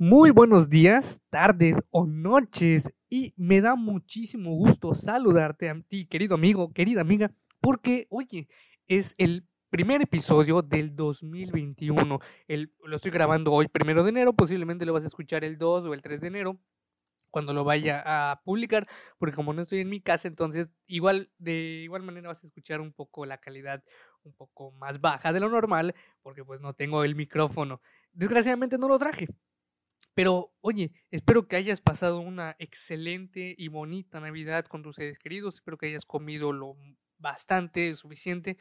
Muy buenos días, tardes o noches y me da muchísimo gusto saludarte a ti, querido amigo, querida amiga, porque, oye, es el primer episodio del 2021. El, lo estoy grabando hoy, primero de enero, posiblemente lo vas a escuchar el 2 o el 3 de enero cuando lo vaya a publicar, porque como no estoy en mi casa, entonces igual de igual manera vas a escuchar un poco la calidad un poco más baja de lo normal, porque pues no tengo el micrófono. Desgraciadamente no lo traje. Pero, oye, espero que hayas pasado una excelente y bonita Navidad con tus seres queridos. Espero que hayas comido lo bastante, suficiente.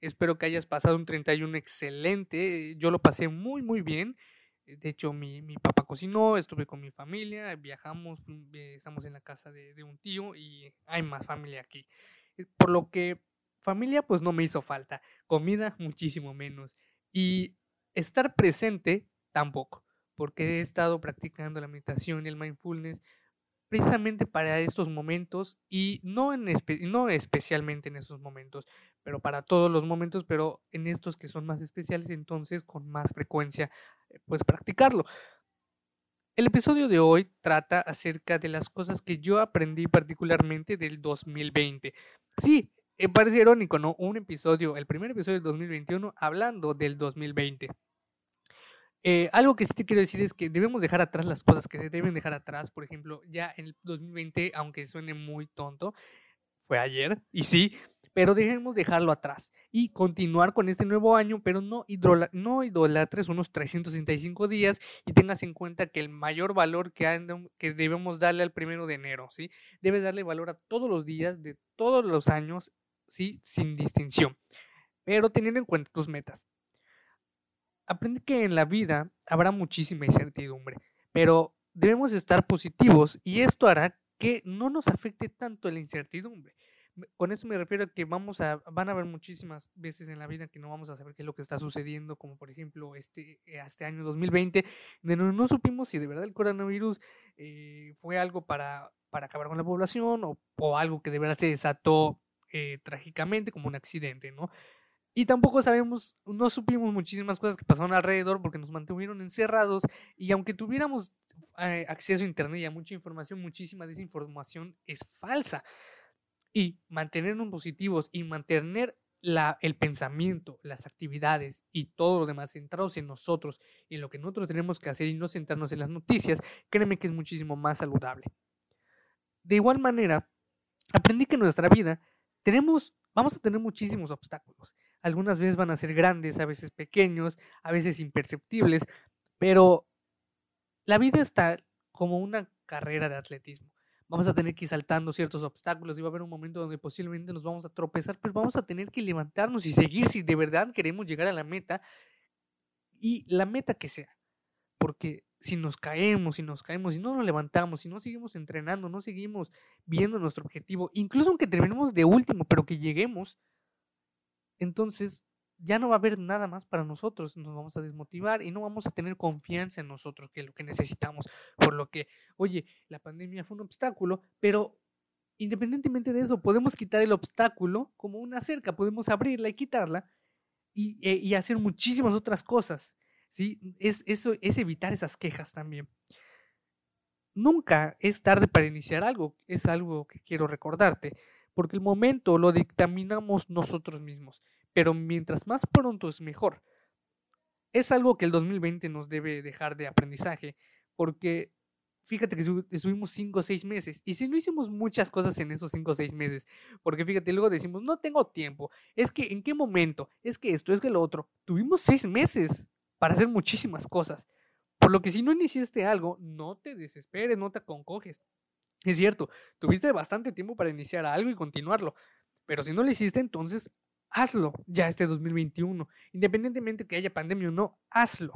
Espero que hayas pasado un 31 excelente. Yo lo pasé muy, muy bien. De hecho, mi, mi papá cocinó, estuve con mi familia, viajamos, eh, estamos en la casa de, de un tío y hay más familia aquí. Eh, por lo que familia pues no me hizo falta. Comida muchísimo menos. Y estar presente tampoco porque he estado practicando la meditación y el mindfulness precisamente para estos momentos y no, en no especialmente en esos momentos, pero para todos los momentos, pero en estos que son más especiales, entonces con más frecuencia, eh, pues practicarlo. El episodio de hoy trata acerca de las cosas que yo aprendí particularmente del 2020. Sí, eh, parece irónico, ¿no? Un episodio, el primer episodio del 2021 hablando del 2020. Eh, algo que sí te quiero decir es que debemos dejar atrás las cosas que deben dejar atrás. Por ejemplo, ya en el 2020, aunque suene muy tonto, fue ayer, y sí, pero debemos dejarlo atrás y continuar con este nuevo año, pero no, no idolatres unos 365 días y tengas en cuenta que el mayor valor que, que debemos darle al primero de enero, ¿sí? Debes darle valor a todos los días de todos los años, ¿sí? Sin distinción, pero teniendo en cuenta tus metas aprendí que en la vida habrá muchísima incertidumbre, pero debemos estar positivos y esto hará que no nos afecte tanto la incertidumbre. Con esto me refiero a que vamos a, van a haber muchísimas veces en la vida que no vamos a saber qué es lo que está sucediendo, como por ejemplo este, este año 2020, donde no, supimos si de verdad el coronavirus eh, fue algo para, para acabar con la población o, o algo que de verdad se desató eh, trágicamente como un accidente, ¿no? Y tampoco sabemos, no supimos muchísimas cosas que pasaron alrededor porque nos mantuvieron encerrados y aunque tuviéramos eh, acceso a Internet y a mucha información, muchísima de esa información es falsa. Y mantenernos positivos y mantener la, el pensamiento, las actividades y todo lo demás centrados en nosotros y lo que nosotros tenemos que hacer y no centrarnos en las noticias, créeme que es muchísimo más saludable. De igual manera, aprendí que en nuestra vida tenemos, vamos a tener muchísimos obstáculos algunas veces van a ser grandes, a veces pequeños, a veces imperceptibles, pero la vida está como una carrera de atletismo. Vamos a tener que ir saltando ciertos obstáculos y va a haber un momento donde posiblemente nos vamos a tropezar, pero vamos a tener que levantarnos y seguir si de verdad queremos llegar a la meta y la meta que sea. Porque si nos caemos, si nos caemos, si no nos levantamos, si no seguimos entrenando, no seguimos viendo nuestro objetivo, incluso aunque terminemos de último, pero que lleguemos, entonces ya no va a haber nada más para nosotros, nos vamos a desmotivar y no vamos a tener confianza en nosotros, que es lo que necesitamos. Por lo que, oye, la pandemia fue un obstáculo, pero independientemente de eso, podemos quitar el obstáculo como una cerca, podemos abrirla y quitarla y, eh, y hacer muchísimas otras cosas. ¿sí? Es, eso, es evitar esas quejas también. Nunca es tarde para iniciar algo, es algo que quiero recordarte porque el momento lo dictaminamos nosotros mismos, pero mientras más pronto es mejor. Es algo que el 2020 nos debe dejar de aprendizaje, porque fíjate que estuvimos 5 o 6 meses, y si no hicimos muchas cosas en esos 5 o 6 meses, porque fíjate, luego decimos, no tengo tiempo, es que en qué momento, es que esto, es que lo otro, tuvimos 6 meses para hacer muchísimas cosas. Por lo que si no iniciaste algo, no te desesperes, no te aconcoges. Es cierto, tuviste bastante tiempo para iniciar algo y continuarlo, pero si no lo hiciste, entonces hazlo ya este 2021, independientemente que haya pandemia o no, hazlo.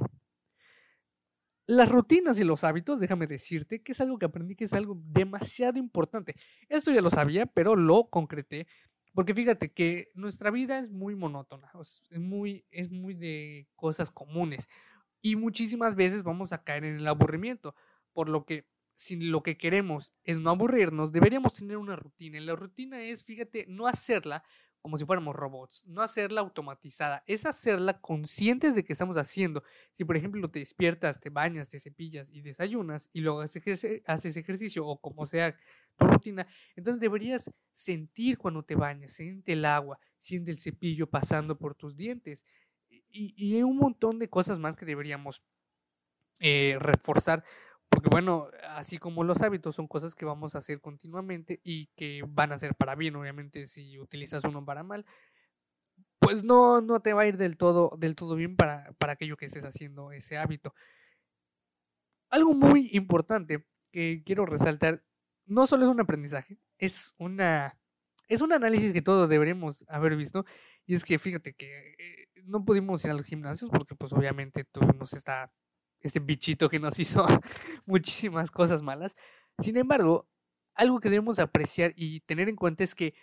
Las rutinas y los hábitos, déjame decirte que es algo que aprendí que es algo demasiado importante. Esto ya lo sabía, pero lo concreté porque fíjate que nuestra vida es muy monótona, es muy, es muy de cosas comunes y muchísimas veces vamos a caer en el aburrimiento, por lo que si lo que queremos es no aburrirnos, deberíamos tener una rutina. Y la rutina es, fíjate, no hacerla como si fuéramos robots, no hacerla automatizada, es hacerla conscientes de que estamos haciendo. Si por ejemplo te despiertas, te bañas, te cepillas y desayunas y luego haces ejercicio o como sea tu rutina, entonces deberías sentir cuando te bañas, siente el agua, siente el cepillo pasando por tus dientes y, y un montón de cosas más que deberíamos eh, reforzar porque bueno, así como los hábitos son cosas que vamos a hacer continuamente y que van a ser para bien, obviamente si utilizas uno para mal, pues no, no te va a ir del todo, del todo bien para, para aquello que estés haciendo ese hábito. Algo muy importante que quiero resaltar, no solo es un aprendizaje, es una es un análisis que todos deberíamos haber visto y es que fíjate que eh, no pudimos ir a los gimnasios porque pues obviamente todo nos está este bichito que nos hizo muchísimas cosas malas. Sin embargo, algo que debemos apreciar y tener en cuenta es que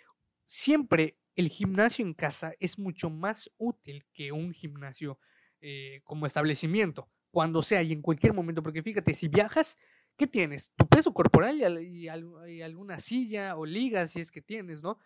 siempre el gimnasio en casa es mucho más útil que un gimnasio eh, como establecimiento, cuando sea y en cualquier momento, porque fíjate, si viajas, ¿qué tienes? Tu peso corporal y, alguna silla o liga si es que tienes, ¿no?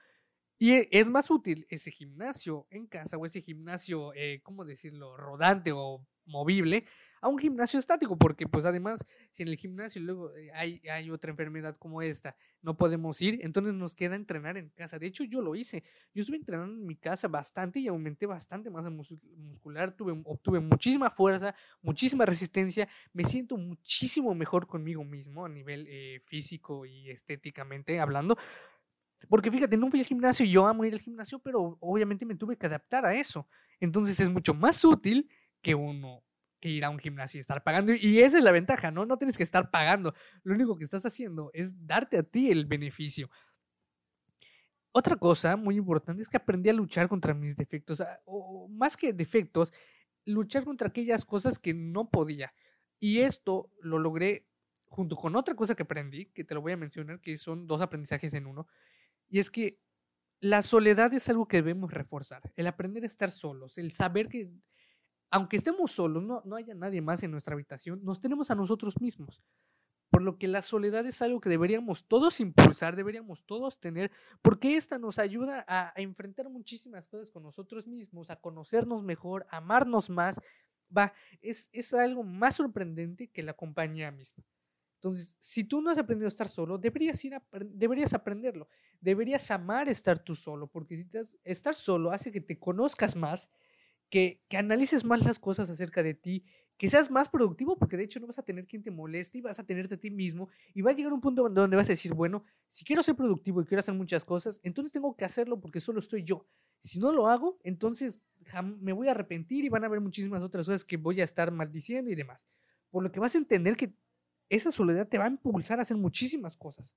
Y e, es más útil ese gimnasio en casa o ese gimnasio, eh, ¿cómo decirlo?, rodante o movible a un gimnasio estático, porque pues además si en el gimnasio luego eh, hay, hay otra enfermedad como esta, no podemos ir, entonces nos queda entrenar en casa. De hecho yo lo hice, yo estuve entrenando en mi casa bastante y aumenté bastante masa muscular, tuve, obtuve muchísima fuerza, muchísima resistencia, me siento muchísimo mejor conmigo mismo a nivel eh, físico y estéticamente hablando. Porque fíjate, no fui al gimnasio, yo amo ir al gimnasio, pero obviamente me tuve que adaptar a eso. Entonces es mucho más útil que uno que ir a un gimnasio y estar pagando. Y esa es la ventaja, ¿no? No tienes que estar pagando. Lo único que estás haciendo es darte a ti el beneficio. Otra cosa muy importante es que aprendí a luchar contra mis defectos, ah, o más que defectos, luchar contra aquellas cosas que no podía. Y esto lo logré junto con otra cosa que aprendí, que te lo voy a mencionar, que son dos aprendizajes en uno. Y es que la soledad es algo que debemos reforzar, el aprender a estar solos, el saber que aunque estemos solos, no, haya nadie más en nuestra habitación, nos tenemos a nosotros mismos. Por lo que la soledad es algo que deberíamos todos impulsar, deberíamos todos tener, porque esta nos ayuda a, enfrentar muchísimas cosas con nosotros mismos, a conocernos mejor, a amarnos más. Va, es, algo más sorprendente que la compañía misma. Entonces, si tú no has aprendido a estar solo, deberías, deberías aprenderlo. Deberías amar estar tú solo, porque si estar solo hace que te conozcas más que, que analices más las cosas acerca de ti, que seas más productivo, porque de hecho no vas a tener quien te moleste y vas a tenerte a ti mismo y va a llegar un punto donde vas a decir, bueno, si quiero ser productivo y quiero hacer muchas cosas, entonces tengo que hacerlo porque solo estoy yo. Si no lo hago, entonces me voy a arrepentir y van a haber muchísimas otras cosas que voy a estar maldiciendo y demás. Por lo que vas a entender que esa soledad te va a impulsar a hacer muchísimas cosas.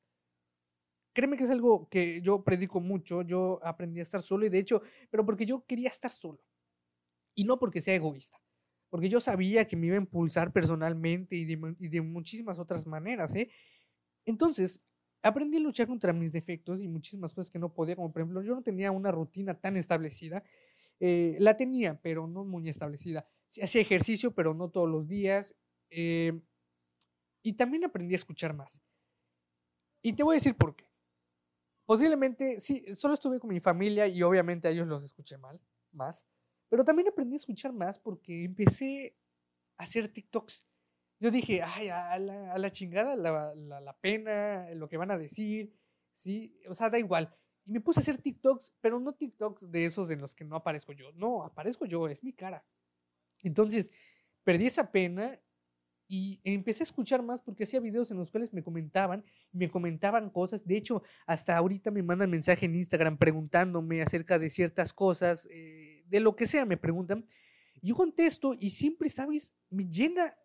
Créeme que es algo que yo predico mucho, yo aprendí a estar solo y de hecho, pero porque yo quería estar solo. Y no porque sea egoísta, porque yo sabía que me iba a impulsar personalmente y de, muchísimas otras maneras. ¿eh? Entonces, aprendí a luchar contra mis defectos y muchísimas cosas que no podía, como por ejemplo, yo no tenía una rutina tan establecida. Eh, la tenía, pero no muy establecida. Hacía ejercicio, pero no todos los días. Eh, y también aprendí a escuchar más. Y te voy a decir por qué. Posiblemente, sí, solo estuve con mi familia y obviamente a ellos los escuché mal, más. Pero también aprendí a escuchar más porque empecé a hacer TikToks. Yo dije, ay, a la, a la chingada la, la, pena, lo que van a decir, ¿sí? O sea, da igual. Y me puse a hacer TikToks, pero no TikToks de esos en los que no aparezco yo. No, aparezco yo, es mi cara. Entonces, perdí esa pena y empecé a escuchar más porque hacía videos en los cuales me comentaban, me comentaban cosas. De hecho, hasta ahorita me mandan mensaje en Instagram preguntándome acerca de ciertas cosas, eh, de lo que sea, me preguntan. Yo contesto y siempre, ¿sabes? Me llena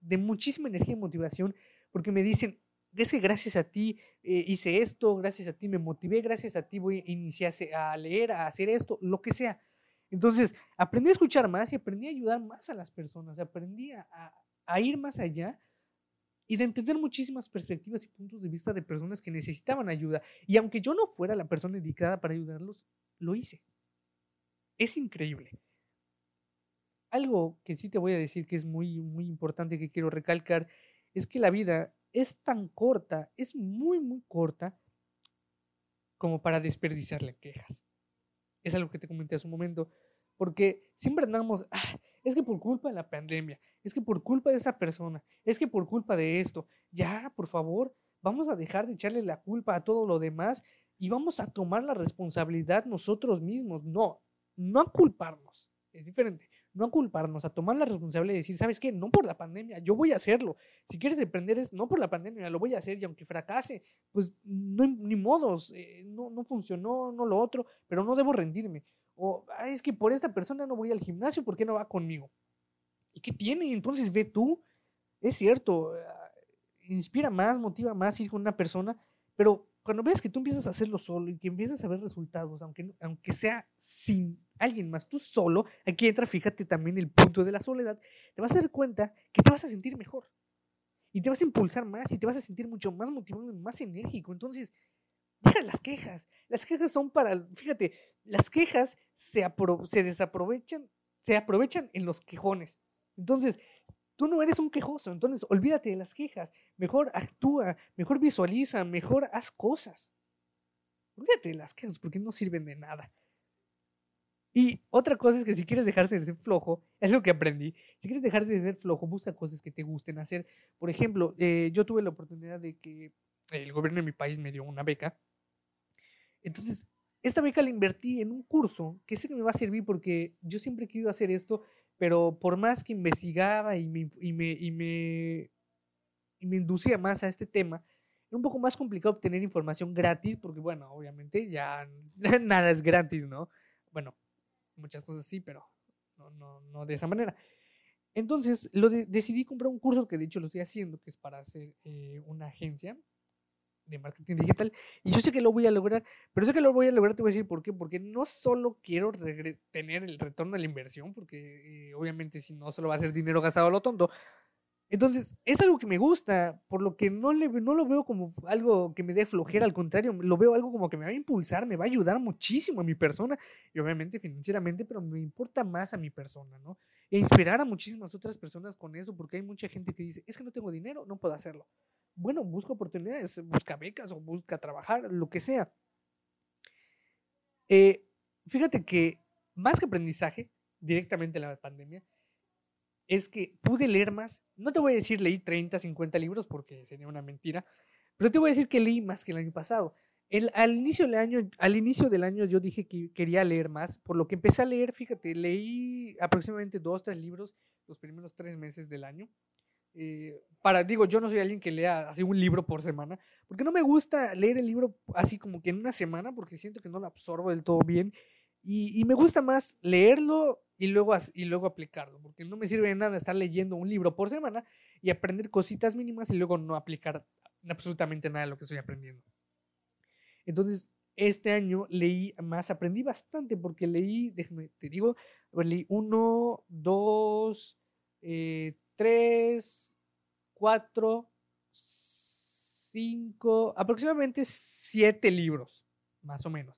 de muchísima energía y motivación porque me dicen, es que gracias a ti eh, hice esto, gracias a ti me motivé, gracias a ti voy a iniciar a leer, a hacer esto, lo que sea. Entonces, aprendí a escuchar más y aprendí a ayudar más a las personas, aprendí a, a ir más allá y de entender muchísimas perspectivas y puntos de vista de personas que necesitaban ayuda. Y aunque yo no fuera la persona indicada para ayudarlos, lo hice. Es increíble. Algo que sí te voy a decir que es muy, muy importante que quiero recalcar es que la vida es tan corta, es muy, muy corta como para desperdiciarle quejas. es algo que te comenté hace un momento, porque siempre andamos, ah, es que por culpa de la pandemia, es que por culpa de esa persona, es que por culpa de esto, ya, por favor, vamos a dejar de echarle la culpa a todo lo demás y vamos a tomar la responsabilidad nosotros mismos. No, no a culparnos, es diferente. No a culparnos, a tomar la responsabilidad de decir, ¿sabes qué? No por la pandemia, yo voy a hacerlo. Si quieres emprender es no por la pandemia, lo voy a hacer y aunque fracase, pues no, ni modos, eh, no, no funcionó, no lo otro, pero no debo rendirme. O es que por esta persona no voy al gimnasio, ¿por qué no va conmigo? ¿Y qué tiene? Entonces ve tú, es cierto, ah, inspira más, motiva más ir con una persona, pero cuando ves que tú empiezas a hacerlo solo y que empiezas a ver resultados, aunque, aunque sea sin alguien más, tú solo, aquí entra, fíjate también el punto de la soledad, te vas a dar cuenta que te vas a sentir mejor. Y te vas a impulsar más y te vas a sentir mucho más motivado y más enérgico. Entonces, deja las quejas. Las quejas son para, fíjate, las quejas se, se desaprovechan, se aprovechan en los quejones. Entonces, Tú no eres un quejoso, entonces olvídate de las quejas. Mejor actúa, mejor visualiza, mejor haz cosas. Olvídate de las quejas porque no sirven de nada. Y otra cosa es que si quieres dejarse de ser flojo, es lo que aprendí. Si quieres dejarse de ser flojo, busca cosas que te gusten hacer. Por ejemplo, eh, yo tuve la oportunidad de que el gobierno de mi país me dio una beca. Entonces, esta beca la invertí en un curso que sé que me va a servir porque yo siempre he querido hacer esto pero por más que investigaba y me, y me, y me, y me inducía más a este tema, era un poco más complicado obtener información gratis, porque bueno, obviamente ya nada es gratis, ¿no? Bueno, muchas cosas sí, pero no, no, no de esa manera. Entonces, lo decidí comprar un curso que de hecho lo estoy haciendo, que es para hacer eh, una agencia de marketing digital. Y yo sé que lo voy a lograr, pero sé que lo voy a lograr, te voy a decir por qué. Porque no solo quiero tener el retorno de la inversión, porque eh, obviamente si no, solo va a ser dinero gastado a lo tonto. Entonces, es algo que me gusta, por lo que no, lo veo como algo que me dé flojera, al contrario, lo veo algo como que me va a impulsar, me va a ayudar muchísimo a mi persona, y obviamente financieramente, pero me importa más a mi persona, ¿no? E inspirar a muchísimas otras personas con eso, porque hay mucha gente que dice, es que no tengo dinero, no puedo hacerlo bueno, busca oportunidades, busca becas o busca trabajar, lo que sea. Eh, fíjate que más que aprendizaje, directamente en la pandemia, es que pude leer más. No te voy a decir leí 30, 50 libros porque sería una mentira, pero te voy a decir que leí más que el año pasado. El, al, inicio del año, al inicio del año yo dije que quería leer más, por lo que empecé a leer, fíjate, leí aproximadamente dos, tres libros los primeros tres meses del año. Eh, para, digo, yo no soy alguien que lea así un libro por semana, porque no me gusta leer el libro así como que en una semana, porque siento que no lo absorbo del todo bien. Y, me gusta más leerlo y luego, y luego aplicarlo, porque no me sirve de nada estar leyendo un libro por semana y aprender cositas mínimas y luego no aplicar absolutamente nada de lo que estoy aprendiendo. Entonces, este año leí más, aprendí bastante porque leí, déjame, te digo, leí uno, dos, eh, tres, cuatro, cinco, aproximadamente siete libros, más o menos.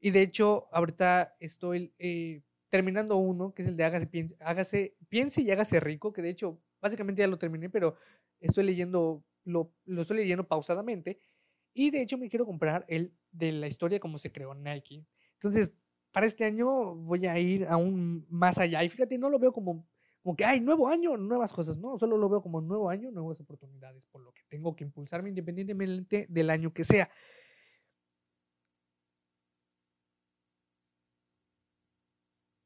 Y de hecho, ahorita estoy eh, terminando uno, que es el de hágase, piense, y hágase rico, que de hecho, básicamente ya lo terminé, pero estoy leyendo, lo, estoy leyendo pausadamente. Y de hecho me quiero comprar el de la historia como se creó Nike. Entonces, para este año voy a ir aún más allá. Y fíjate, no lo veo como como que hay nuevo año, nuevas cosas, no, solo lo veo como nuevo año, nuevas oportunidades, por lo que tengo que impulsarme independientemente del año que sea.